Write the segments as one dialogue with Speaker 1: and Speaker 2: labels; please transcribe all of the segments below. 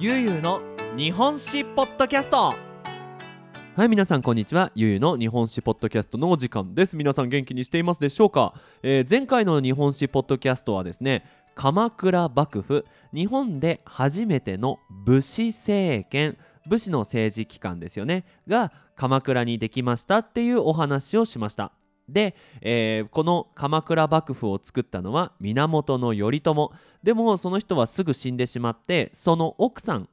Speaker 1: ゆうゆうの日本史ポッドキャスト。
Speaker 2: はい皆さんこんにちは。ゆうゆうの日本史ポッドキャストのお時間です。皆さん元気にしていますでしょうか、えー前回の日本史ポッドキャストはですね鎌倉幕府日本で初めての武士政権武士の政治機関ですよね。が鎌倉にできましたっていうお話をしました。で、えーこの鎌倉幕府を作ったのは源頼朝。でもその人はすぐ死んでしまってその奥さん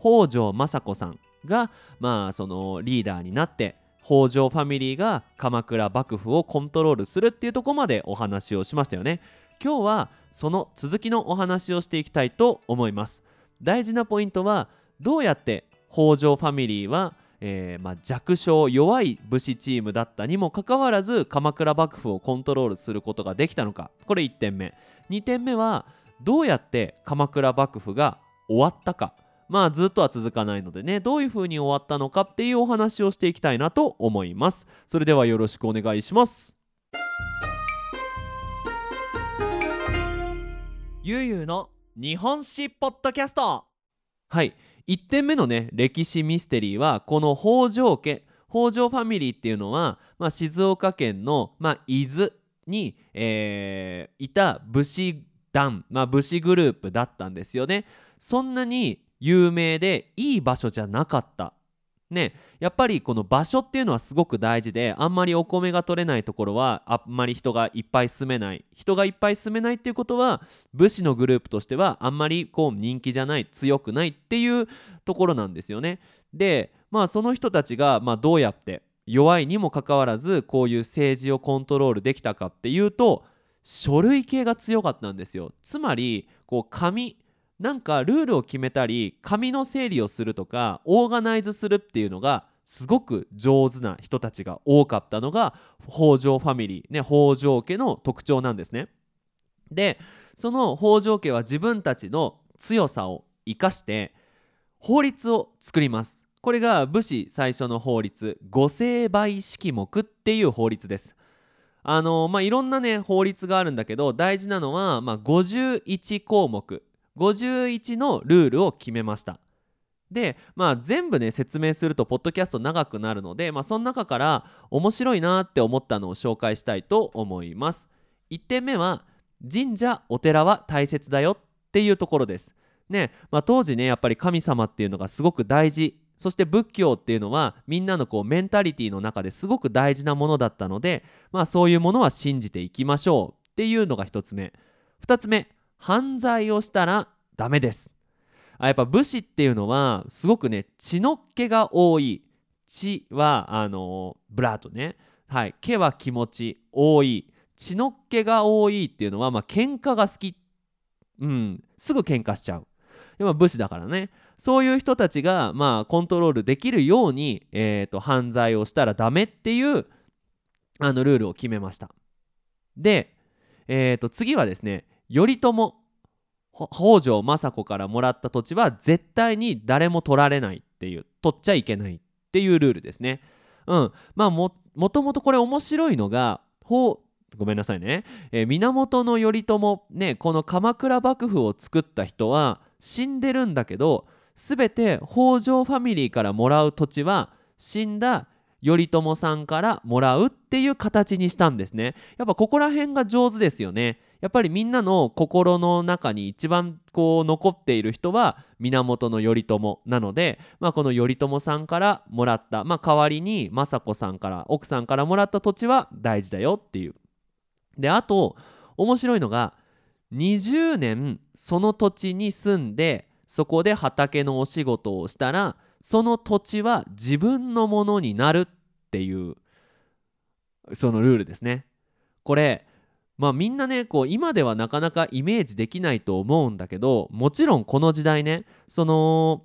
Speaker 2: 北条政子さんがまあそのリーダーになって北条ファミリーが鎌倉幕府をコントロールするっていうところまでお話をしましたよね。今日はその続きのお話をしていきたいと思います。大事なポイントはどうやって北条ファミリーは、えーまあ、弱小弱い武士チームだったにもかかわらず鎌倉幕府をコントロールすることができたのか。これ1点目。2点目はどうやって鎌倉幕府が終わったか。まあずっとは続かないのでね。どういう風に終わったのかっていうお話をしていきたいなと思います。それではよろしくお願いします。
Speaker 1: ゆうゆうの日本史ポッドキャスト。
Speaker 2: はい1点目のね歴史ミステリーはこの北条家北条ファミリーっていうのは、まあ、静岡県の、まあ、伊豆に、えーいた武士団、まあ、武士グループだったんですよね。そんなに有名でいい場所じゃなかった。ねやっぱりこの場所っていうのはすごく大事であんまりお米が取れないところはあんまり人がいっぱい住めない。人がいっぱい住めないっていうことは武士のグループとしてはあんまりこう人気じゃない強くないっていうところなんですよね。でまあその人たちがまどうやって弱いにもかかわらずこういう政治をコントロールできたかっていうと書類系が強かったんですよ。つまりこう紙なんかルールを決めたり紙の整理をするとかオーガナイズするっていうのがすごく上手な人たちが多かったのが北条ファミリー、ね、北条家の特徴なんですね。でその北条家は自分たちの強さを生かして法律を作ります。これが武士最初の法律御成敗式目っていう法律です。あのまあいろんなね法律があるんだけど大事なのは、まあ、51項目51のルールを決めました。でまあ全部ね説明するとポッドキャスト長くなるのでまあその中から面白いなって思ったのを紹介したいと思います。1点目は神社お寺は大切だよっていうところです。ねまあ当時ねやっぱり神様っていうのがすごく大事。そして仏教っていうのはみんなのこうメンタリティーの中ですごく大事なものだったのでまあそういうものは信じていきましょうっていうのが1つ目。2つ目犯罪をしたらダメです。あやっぱ武士っていうのはすごくね血のっ気が多い。血はあのブラートね。はい。毛は気持ち多い。血のっ気が多いっていうのはまあ喧嘩が好き。うん。すぐ喧嘩しちゃう。でも武士だからね。そういう人たちがまあコントロールできるように、えー、と犯罪をしたらダメっていうあのルールを決めました。で、えー、と次はですね頼朝北条政子からもらった土地は絶対に誰も取られないっていう取っちゃいけないっていうルールですね。うん。まあもともとこれ面白いのがほうごめんなさいね、えー源頼朝ねこの鎌倉幕府を作った人は死んでるんだけど全て北条ファミリーからもらう土地は死んだ頼朝さんからもらうっていう形にしたんですね。やっぱここら辺が上手ですよね。やっぱりみんなの心の中に一番こう残っている人は源頼朝なので、まあ、この頼朝さんからもらった、まあ、代わりに政子さんから奥さんからもらった土地は大事だよっていう。であと面白いのが20年その土地に住んでそこで畑のお仕事をしたらその土地は自分のものになるっていうそのルールですね。これまあみんなねこう今ではなかなかイメージできないと思うんだけどもちろんこの時代ねその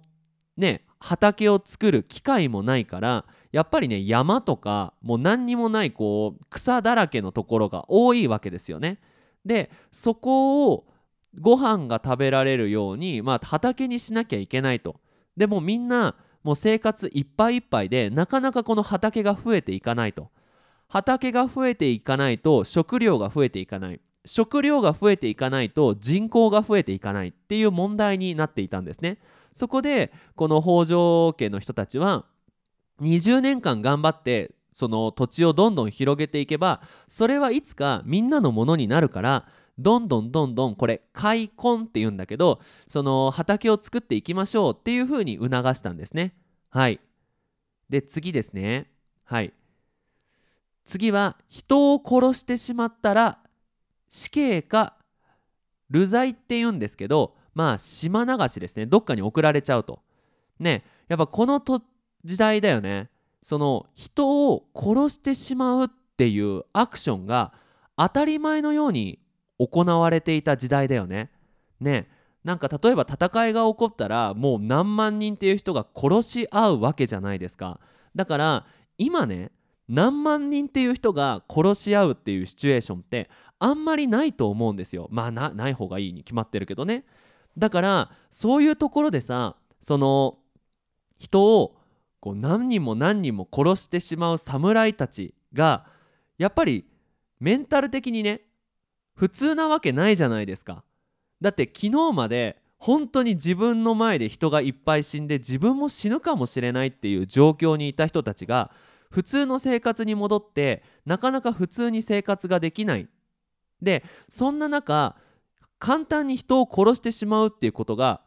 Speaker 2: ね畑を作る機会もないからやっぱりね山とかもう何にもないこう草だらけのところが多いわけですよね。でそこをご飯が食べられるように、まあ、畑にしなきゃいけないと。でもみんなもう生活いっぱいいっぱいでなかなかこの畑が増えていかないと。畑が増えていかないと食料が増えていかない。食料が増えていかないと人口が増えていかない。っていう問題になっていたんですね。そこでこの北条家の人たちは20年間頑張ってその土地をどんどん広げていけばそれはいつかみんなのものになるからどんどんどんどんこれ開墾って言うんだけどその畑を作っていきましょうっていうふうに促したんですね。はい。で次ですね。はい。次は人を殺してしまったら死刑か流罪って言うんですけどまあ島流しですね。どっかに送られちゃうと。ね。やっぱこの時代だよね。その人を殺してしまうっていうアクションが当たり前のように行われていた時代だよね。ねなんか例えば戦いが起こったらもう何万人っていう人が殺し合うわけじゃないですか。だから今ね何万人っていう人が殺し合うっていうシチュエーションってあんまりないと思うんですよ。まあなない方がいいに決まってるけどね。だからそういうところでさその人をこう何人も何人も殺してしまう侍たちがやっぱりメンタル的にね普通なわけないじゃないですかだって昨日まで本当に自分の前で人がいっぱい死んで自分も死ぬかもしれないっていう状況にいた人たちが普通の生活に戻ってなかなか普通に生活ができないでそんな中簡単に人を殺してしまうっていうことが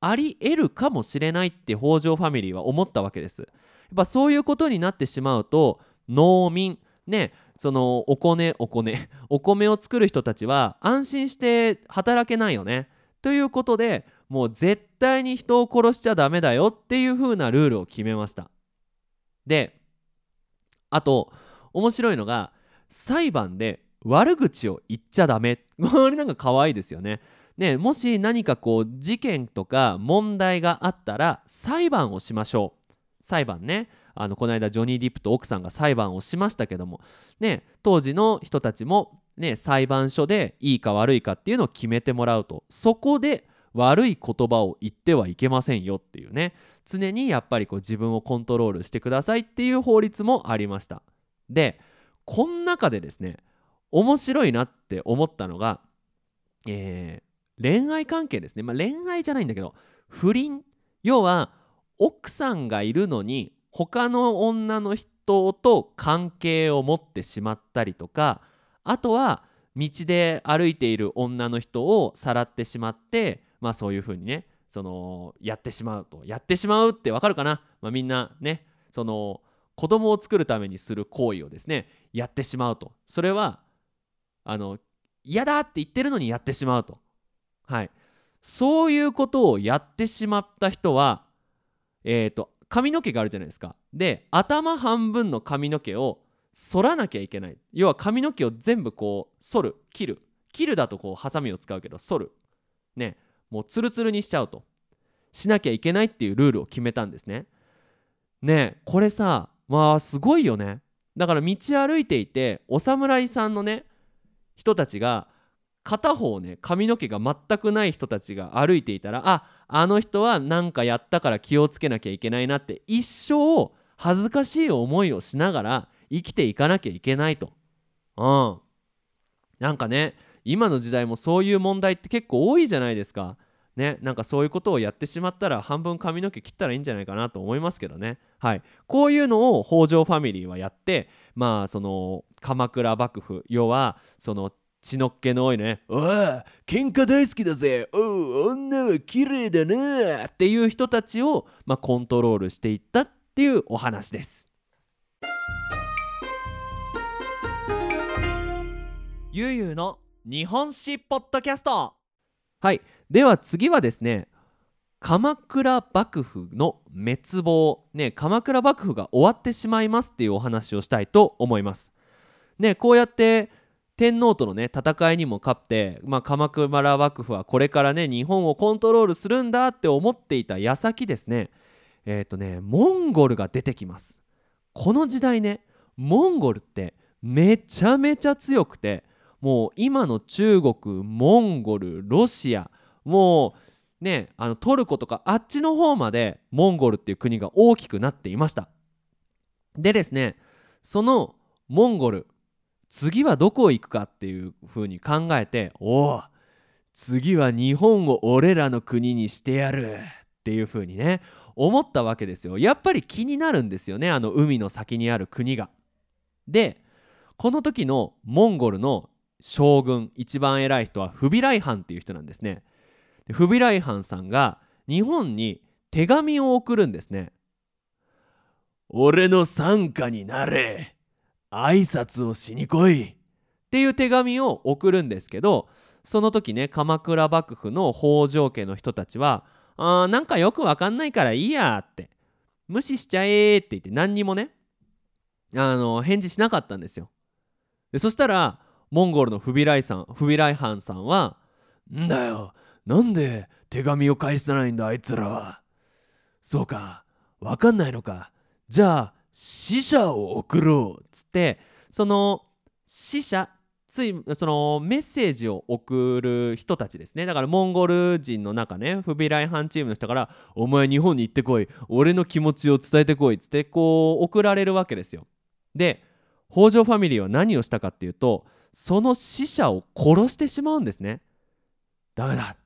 Speaker 2: あり得るかもしれないって北条ファミリーは思ったわけです。やっぱそういうことになってしまうと農民ねそのお米お米 お米を作る人たちは安心して働けないよね。ということでもう絶対に人を殺しちゃダメだよっていう風なルールを決めました。であと面白いのが裁判で悪口を言っちゃダメこれなんか可愛いですよね。ね、もし何かこう事件とか問題があったら裁判をしましょう裁判ね。あのこの間ジョニー・ディップと奥さんが裁判をしましたけども、ね、当時の人たちも、ね、裁判所でいいか悪いかっていうのを決めてもらうと。そこで悪い言葉を言ってはいけませんよっていうね。常にやっぱりこう自分をコントロールしてくださいっていう法律もありました。でこの中でですね面白いなって思ったのが、え恋愛関係ですね、まあ、恋愛じゃないんだけど不倫。要は奥さんがいるのに他の女の人と関係を持ってしまったりとかあとは道で歩いている女の人をさらってしまってまあそういう風にねそのやってしまうと。やってしまうってわかるかな、まあ、みんなねその子供を作るためにする行為をですねやってしまうと。それはあの嫌だって言ってるのにやってしまうと。はい。そういうことをやってしまった人はえっ、ー、と髪の毛があるじゃないですか。で頭半分の髪の毛を剃らなきゃいけない。要は髪の毛を全部こう剃る。切る。切るだとこうハサミを使うけど剃る。ね。もうツルツルにしちゃうと。しなきゃいけないっていうルールを決めたんですね。ね。これさまあすごいよね。だから道歩いていてお侍さんのね人たちが片方ね髪の毛が全くない人たちが歩いていたらああの人は何かやったから気をつけなきゃいけないなって一生恥ずかしい思いをしながら生きていかなきゃいけないと。うん。なんかね今の時代もそういう問題って結構多いじゃないですか。ね、なんかそういうことをやってしまったら半分髪の毛切ったらいいんじゃないかなと思いますけどね。はい、こういうのを北条ファミリーはやってまあその鎌倉幕府要はその血のっ気の多いね「おい喧嘩大好きだぜおう女は綺麗だな」っていう人たちを、まあ、コントロールしていったっていうお話です。
Speaker 1: ゆうゆうの日本史ポッドキャスト
Speaker 2: はいでは次はですね鎌倉幕府の滅亡ね鎌倉幕府が終わってしまいますっていうお話をしたいと思いますねこうやって天皇とのね戦いにも勝って、まあ、鎌倉幕府はこれからね日本をコントロールするんだって思っていた矢先ですね。えっ、ー、とねモンゴルが出てきます。この時代ねモンゴルってめちゃめちゃ強くてもう今の中国モンゴルロシアもうねあのトルコとかあっちの方までモンゴルっていう国が大きくなっていました。でですねそのモンゴル次はどこ行くかっていう風に考えておお次は日本を俺らの国にしてやるっていう風にね思ったわけですよやっぱり気になるんですよねあの海の先にある国が。でこの時のモンゴルの将軍一番偉い人はフビライハンっていう人なんですね。フビライハンさんが日本に手紙を送るんですね。俺の傘下になれ挨拶をしに来い。っていう手紙を送るんですけどその時ね鎌倉幕府の北条家の人たちは「あーなんかよくわかんないからいいや」って「無視しちゃえ」って言って何にもねあの返事しなかったんですよ。でそしたらモンゴルのフビライさんフビライハンさんは「んだよなんで手紙を返さないんだあいつらは」そうかわかんないのか。じゃあ死者を送ろうっつってその死者ついそのメッセージを送る人たちですねだからモンゴル人の中ねフビライハンチームの人から「お前日本に行ってこい俺の気持ちを伝えてこい」っつってこう送られるわけですよ。で北条ファミリーは何をしたかっていうとその死者を殺してしまうんですね。ダメだ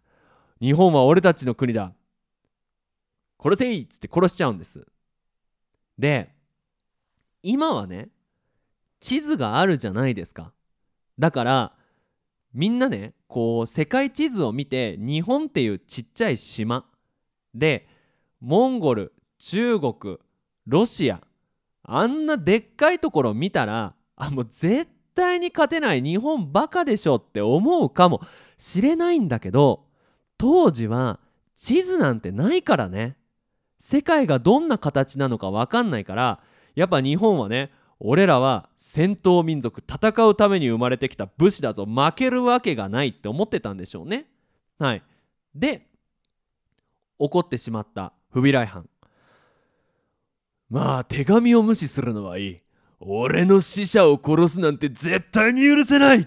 Speaker 2: 日本は俺たちの国だ殺せいっつって殺しちゃうんです。で今はね地図があるじゃないですか。だからみんなねこう世界地図を見て日本っていうちっちゃい島でモンゴル中国ロシアあんなでっかいところ見たらあもう絶対に勝てない日本バカでしょって思うかもしれないんだけど当時は地図なんてないからね世界がどんな形なのか分かんないからやっぱ日本はね俺らは戦闘民族戦うために生まれてきた武士だぞ負けるわけがないって思ってたんでしょうね。はい。で怒ってしまったフビライハンまあ手紙を無視するのはいい。俺の死者を殺すなんて絶対に許せない。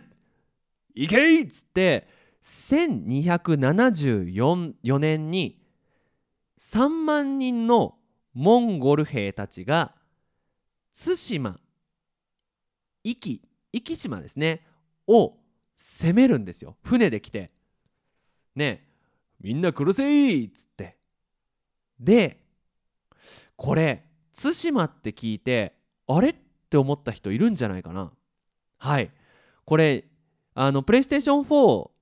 Speaker 2: いけいっつって1274年に3万人のモンゴル兵たちが対馬。壱岐。壱岐島ですね。を攻めるんですよ。船で来て。ねみんな殺せーっつって。でこれ対馬って聞いてあれ？って思った人いるんじゃないかな。はい。これあのプレイステーション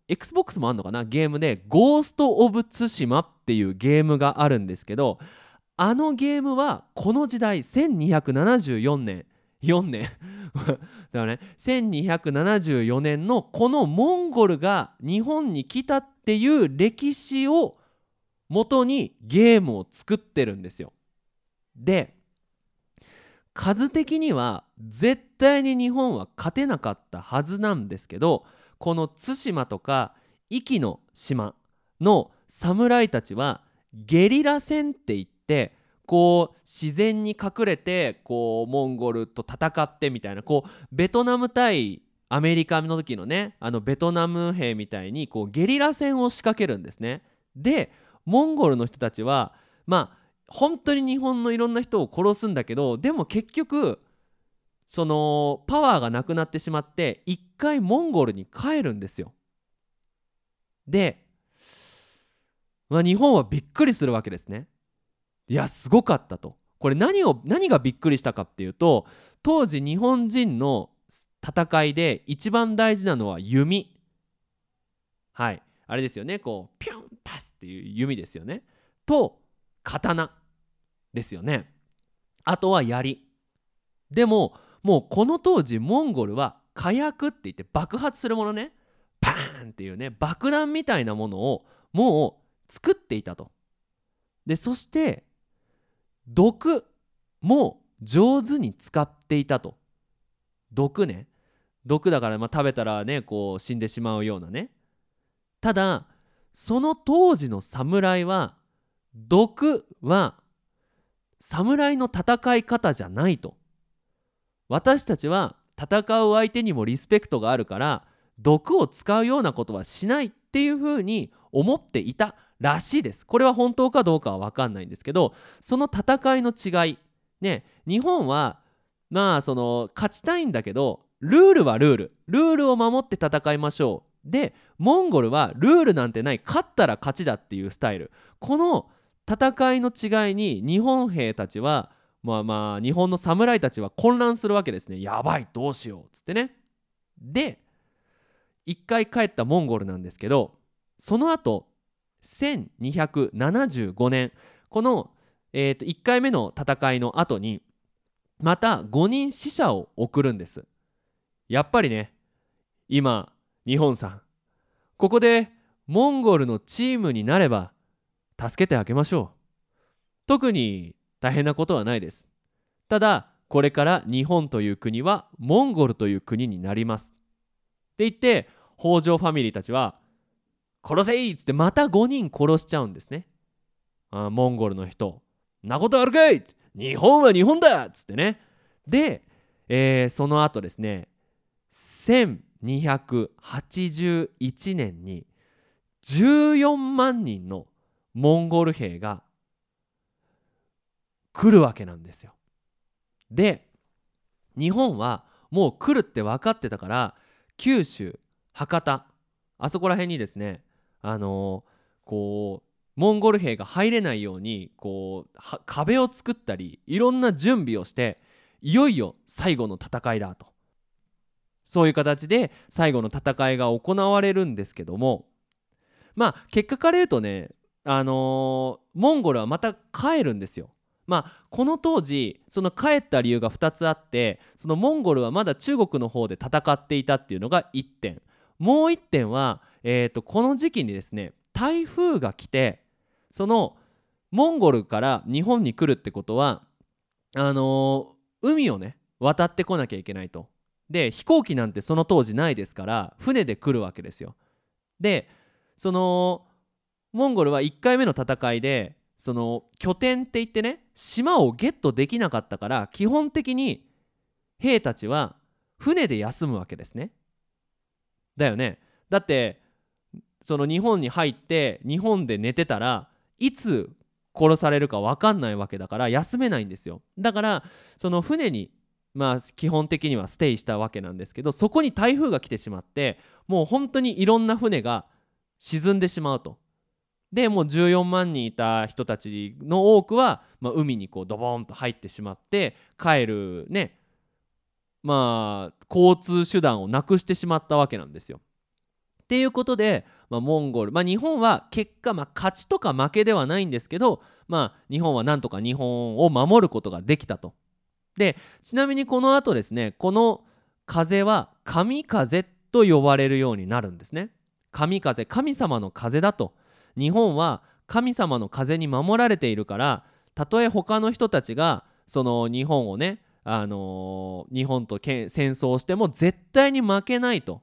Speaker 2: 4XBOX もあんのかな？ゲームで「ゴースト・オブ・ツシマ」っていうゲームがあるんですけどあのゲームはこの時代1274年4年だからね1274年のこのモンゴルが日本に来たっていう歴史を元にゲームを作ってるんですよ。で数的には絶対に日本は勝てなかったはずなんですけどこの対馬とか壱岐の島の侍たちはゲリラ戦って言ってこう自然に隠れてこうモンゴルと戦ってみたいなこうベトナム対アメリカの時のねあのベトナム兵みたいにこうゲリラ戦を仕掛けるんですね。でモンゴルの人たちはまあ本当に日本のいろんな人を殺すんだけどでも結局そのパワーがなくなってしまって一回モンゴルに帰るんですよ。で、まあ、日本はびっくりするわけですね。いやすごかったと。これ何を何がびっくりしたかっていうと当時日本人の戦いで一番大事なのは弓。はいあれですよねこうピュンパスっていう弓ですよね。と刀ですよね。あとは槍。でももうこの当時モンゴルは火薬って言って爆発するものねパーンっていうね爆弾みたいなものをもう作っていたと。でそして毒も上手に使っていたと。毒ね毒だからまあ食べたらねこう死んでしまうようなね。ただその当時の侍は毒は侍の戦い方じゃないと私たちは戦う相手にもリスペクトがあるから毒を使うようなことはしないっていうふうに思っていたらしいです。これは本当かどうかは分かんないんですけどその戦いの違い。ね日本はまあその勝ちたいんだけどルールはルール。ルールを守って戦いましょう。でモンゴルはルールなんてない。勝ったら勝ちだっていうスタイル。この戦いの違いに日本兵たちはまあまあ日本の侍たちは混乱するわけですね。やばいどうしようっつってね。で一回帰ったモンゴルなんですけどその後1275年この、えー、と1回目の戦いの後にまた5人死者を送るんです。やっぱりね今日本さんここでモンゴルのチームになれば助けてあげましょう。特に大変なことはないです。ただこれから日本という国はモンゴルという国になります。って言って北条ファミリーたちは殺せいっつってまた5人殺しちゃうんですね。あモンゴルの人なことあるかい日本は日本だ！っつってね。で、えー、その後ですね1281年に14万人のモンゴル兵が来るわけなんですよ。で日本はもう来るって分かってたから九州博多あそこら辺にですねあの、こうモンゴル兵が入れないようにこう壁を作ったりいろんな準備をしていよいよ最後の戦いだとそういう形で最後の戦いが行われるんですけどもまあ結果から言うとねあのー、モンゴルはまた帰るんですよ。まあこの当時その帰った理由が2つあってそのモンゴルはまだ中国の方で戦っていたっていうのが1点もう1点は、えーと、この時期にですね台風が来てそのモンゴルから日本に来るってことはあのー、海をね渡ってこなきゃいけないと。で飛行機なんてその当時ないですから船で来るわけですよ。でそのモンゴルは1回目の戦いでその拠点って言ってね島をゲットできなかったから基本的に兵たちは船で休むわけですね。だよね。だってその日本に入って日本で寝てたらいつ殺されるか分かんないわけだから休めないんですよ。だからその船にまあ基本的にはステイしたわけなんですけどそこに台風が来てしまってもう本当にいろんな船が沈んでしまうと。でもう14万人いた人たちの多くは、まあ、海にこうドボンと入ってしまって帰るねまあ交通手段をなくしてしまったわけなんですよ。っていうことで、まあ、モンゴル、まあ、日本は結果、まあ、勝ちとか負けではないんですけど、まあ、日本はなんとか日本を守ることができたと。でちなみにこのあとですねこの風は神風と呼ばれるようになるんですね。神風神様の風だと日本は神様の風に守られているからたとえ他の人たちがその日本をね、あのー、日本と戦争をしても絶対に負けないと。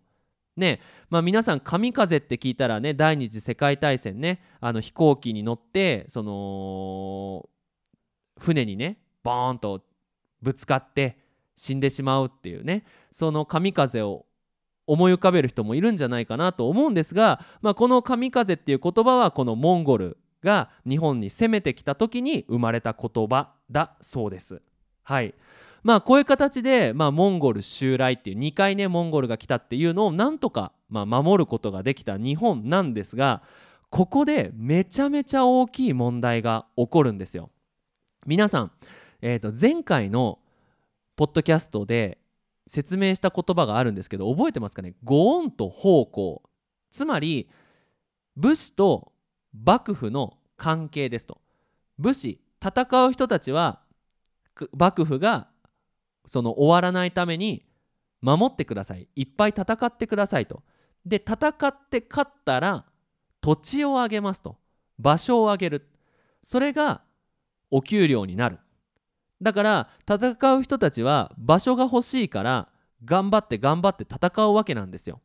Speaker 2: ねまあ、皆さん神風って聞いたらね第二次世界大戦ねあの飛行機に乗ってその船にねボーンとぶつかって死んでしまうっていうねその神風を思い浮かべる人もいるんじゃないかなと思うんですが、まあ、この神風っていう言葉はこのモンゴルが日本に攻めてきた時に生まれた言葉だそうです。はいまあこういう形で、まあ、モンゴル襲来っていう2回ねモンゴルが来たっていうのをなんとか、まあ、守ることができた日本なんですがここでめちゃめちゃ大きい問題が起こるんですよ。皆さん、えー、と前回のポッドキャストで説明した言葉があるんですけど覚えてますかね？御恩と奉公。つまり武士と幕府の関係ですと。武士戦う人たちは幕府がその終わらないために守ってください。いっぱい戦ってくださいと。で戦って勝ったら土地をあげますと。場所をあげる。それがお給料になる。だから戦う人たちは場所が欲しいから頑張って頑張って戦うわけなんですよ。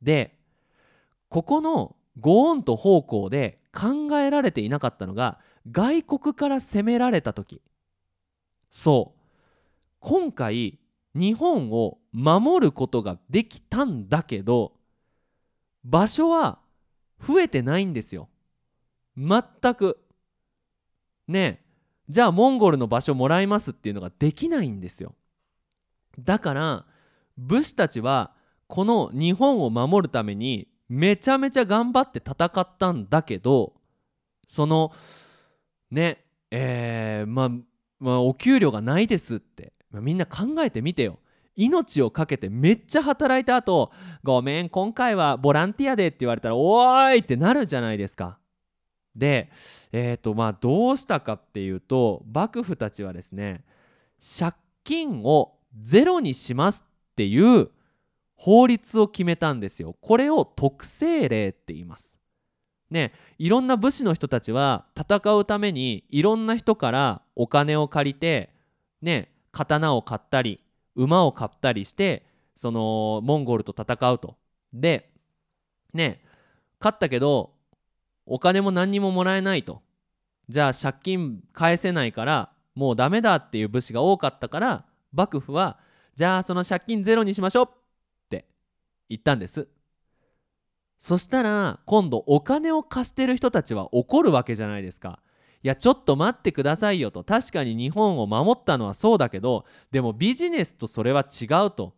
Speaker 2: でここのご恩と奉公で考えられていなかったのが外国から攻められた時。そう。今回日本を守ることができたんだけど場所は増えてないんですよ。全く。ねえ。じゃあモンゴルの場所もらいますっていうのができないんですよ。だから武士たちはこの日本を守るためにめちゃめちゃ頑張って戦ったんだけどそのねえー、まあまあお給料がないですって、みんな考えてみてよ命を懸けてめっちゃ働いた後ごめん今回はボランティアでって言われたらおーいってなるじゃないですか。でえっ、とまあどうしたかっていうと幕府たちはですね借金をゼロにしますっていう法律を決めたんですよ。これを特制令って言います。ねいろんな武士の人たちは戦うためにいろんな人からお金を借りてね刀を買ったり馬を買ったりしてそのモンゴルと戦うと。でね勝ったけどお金も何にももらえないと。じゃあ借金返せないからもうダメだっていう武士が多かったから幕府はじゃあその借金ゼロにしましょうって言ったんです。そしたら今度お金を貸してる人たちは怒るわけじゃないですか。いやちょっと待ってくださいよと。確かに日本を守ったのはそうだけどでもビジネスとそれは違うと。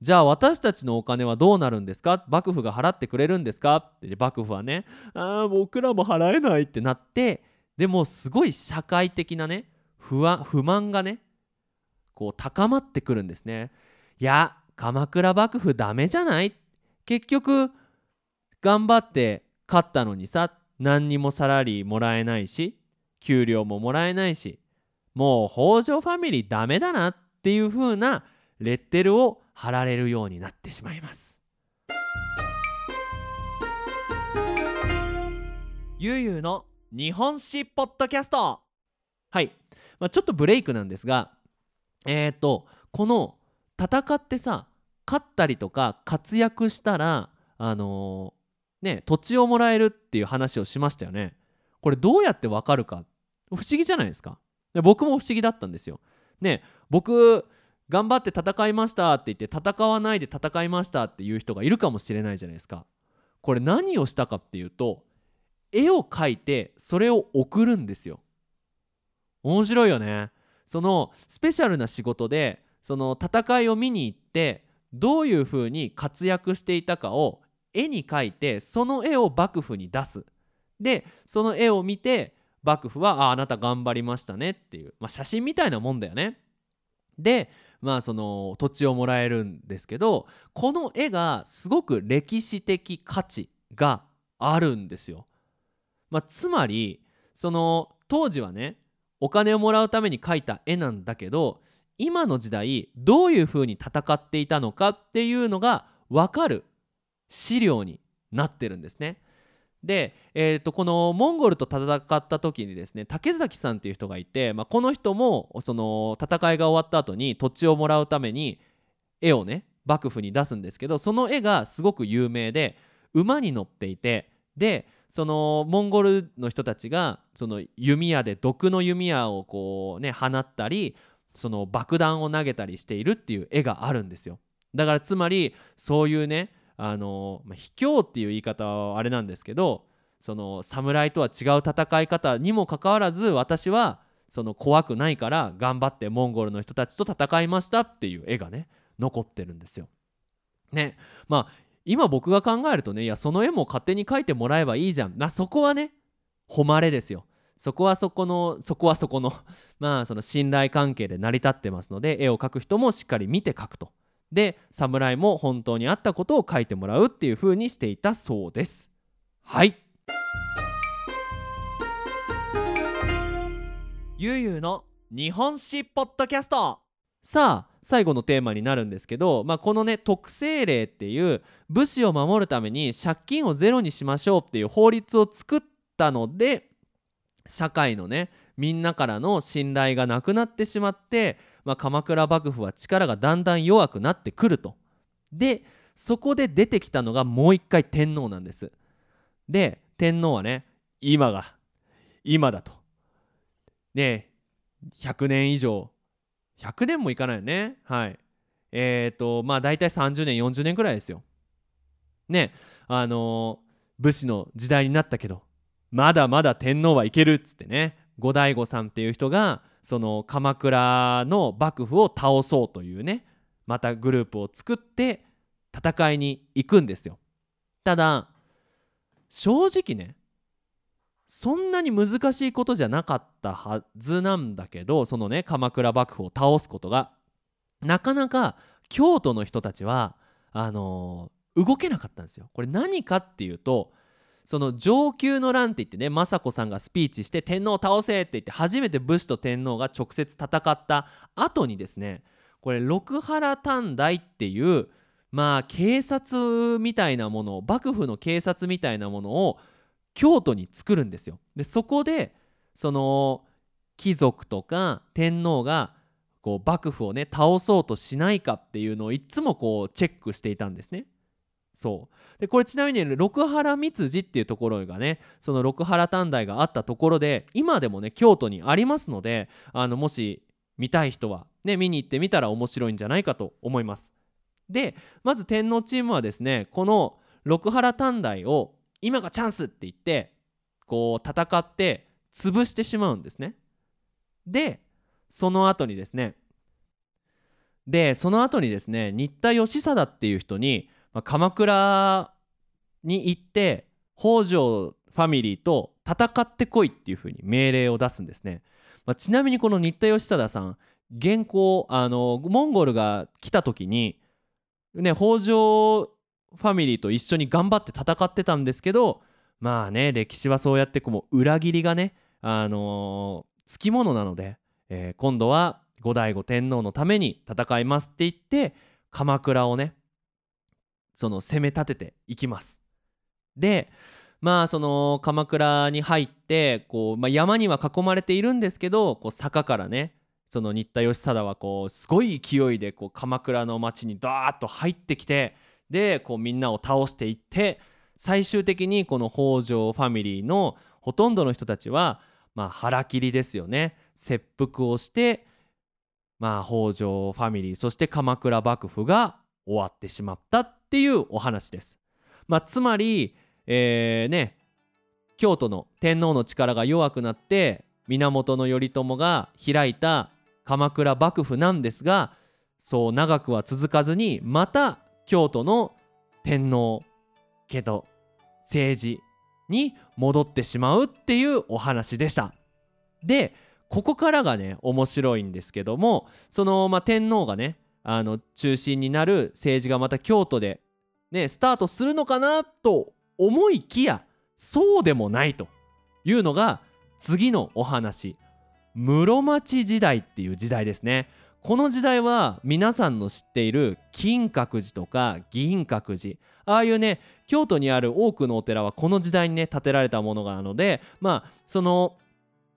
Speaker 2: じゃあ私たちのお金はどうなるんですか？幕府が払ってくれるんですか？って幕府はねああ僕らも払えないってなってでもすごい社会的なね不安不満がねこう高まってくるんですね。いや鎌倉幕府ダメじゃない？結局頑張って勝ったのにさ何にもサラリーもらえないし給料ももらえないしもう北条ファミリーダメだなっていう風なレッテルを貼られるようになってしまいます。
Speaker 1: ゆうゆうの日本史ポッドキャスト。
Speaker 2: はい、まあ、ちょっとブレイクなんですがえっ、とこの戦ってさ勝ったりとか活躍したらあのーね土地をもらえるっていう話をしましたよね。これどうやってわかるか不思議じゃないですか。で僕も不思議だったんですよ。ね僕頑張って戦いましたって言って戦わないで戦いましたっていう人がいるかもしれないじゃないですか。これ何をしたかっていうと絵を描いてそれを送るんですよ。面白いよね。そのスペシャルな仕事でその戦いを見に行ってどういうふうに活躍していたかを絵に描いてその絵を幕府に出す。でその絵を見て幕府はああなた頑張りましたねっていう、まあ、写真みたいなもんだよねでまあその土地をもらえるんですけどこの絵がすごく歴史的価値があるんですよ。まあ、つまりその当時はねお金をもらうために描いた絵なんだけど今の時代どういうふうに戦っていたのかっていうのが分かる資料になってるんですね。で、えー、とこのモンゴルと戦った時にですね竹崎さんっていう人がいて、まあ、この人もその戦いが終わった後に土地をもらうために絵をね幕府に出すんですけどその絵がすごく有名で馬に乗っていてでそのモンゴルの人たちがその弓矢で毒の弓矢をこうね放ったりその爆弾を投げたりしているっていう絵があるんですよ。だからつまりそういうねあの、まあ、卑怯っていう言い方はあれなんですけどその侍とは違う戦い方にもかかわらず私はその怖くないから頑張ってモンゴルの人たちと戦いましたっていう絵がね残ってるんですよ。ねまあ今僕が考えるとねいやその絵も勝手に描いてもらえばいいじゃんまあそこはね誉れですよ。そこはそこのそこはそこのまあその信頼関係で成り立ってますので絵を描く人もしっかり見て描くと。で侍も本当にあったことを書いてもらうっていう風にしていたそうです。はい。
Speaker 1: ゆうゆうの日本史ポッドキャスト。
Speaker 2: さあ最後のテーマになるんですけど、まあ、このね特性令っていう武士を守るために借金をゼロにしましょうっていう法律を作ったので社会のねみんなからの信頼がなくなってしまって、まあ、鎌倉幕府は力がだんだん弱くなってくると。でそこで出てきたのがもう一回天皇なんです。で天皇はね今が今だと。ね100年以上100年もいかないよねはいえっ、ー、とまあ大体30年40年くらいですよ。ねあのー武士の時代になったけどまだまだ天皇はいけるっつってね後醍醐さんっていう人がその鎌倉の幕府を倒そうというねまたグループを作って戦いに行くんですよただ正直ねそんなに難しいことじゃなかったはずなんだけどそのね鎌倉幕府を倒すことがなかなか京都の人たちはあのー動けなかったんですよ。これ何かっていうとその上級の乱って言ってね政子さんがスピーチして天皇を倒せって言って初めて武士と天皇が直接戦った後にですねこれ六原短大っていうまあ警察みたいなものを幕府の警察みたいなものを京都に作るんですよ。でそこでその貴族とか天皇がこう幕府をね倒そうとしないかっていうのをいつもこうチェックしていたんですね。そう。でこれちなみに六原光次っていうところがねその六原短大があったところで今でもね京都にありますのであのもし見たい人はね見に行ってみたら面白いんじゃないかと思います。でまず天皇チームはですねこの六原短大を今がチャンスって言ってこう戦って潰してしまうんですね。でその後にですねでその後にですね新田義貞っていう人にまあ、鎌倉に行って北条ファミリーと戦ってこいっていうふうに命令を出すんですね、まあ、ちなみにこの新田義貞さん現行あのモンゴルが来た時にね北条ファミリーと一緒に頑張って戦ってたんですけどまあね歴史はそうやってこう裏切りがねあのー、つきものなので、えー、今度は後醍醐天皇のために戦いますって言って鎌倉をねその攻め立てていきます。でまあその鎌倉に入ってこう、まあ、山には囲まれているんですけどこう坂からねその新田義貞はこうすごい勢いでこう鎌倉の町にダーッと入ってきてでこうみんなを倒していって最終的にこの北条ファミリーのほとんどの人たちはまあ腹切りですよね。切腹をしてまあ北条ファミリーそして鎌倉幕府が終わってしまったっていうお話です。まあ、つまり、えー、ね京都の天皇の力が弱くなって源頼朝が開いた鎌倉幕府なんですがそう長くは続かずにまた京都の天皇家と政治に戻ってしまうっていうお話でした。でここからがね面白いんですけどもその、まあ、天皇がねあの中心になる政治がまた京都で、ね、スタートするのかなと思いきやそうでもないというのが次のお話。室町時代っていう時代ですね。この時代は皆さんの知っている金閣寺とか銀閣寺。ああいうね京都にある多くのお寺はこの時代にね建てられたものがあるのでまあその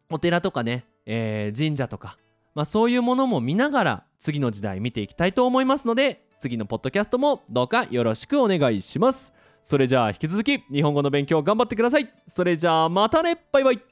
Speaker 2: お寺とかね、えー、神社とかまあ、そういうものも見ながら次の時代見ていきたいと思いますので次のポッドキャストもどうかよろしくお願いします。それじゃあ引き続き日本語の勉強頑張ってください。それじゃあまたね。バイバイ。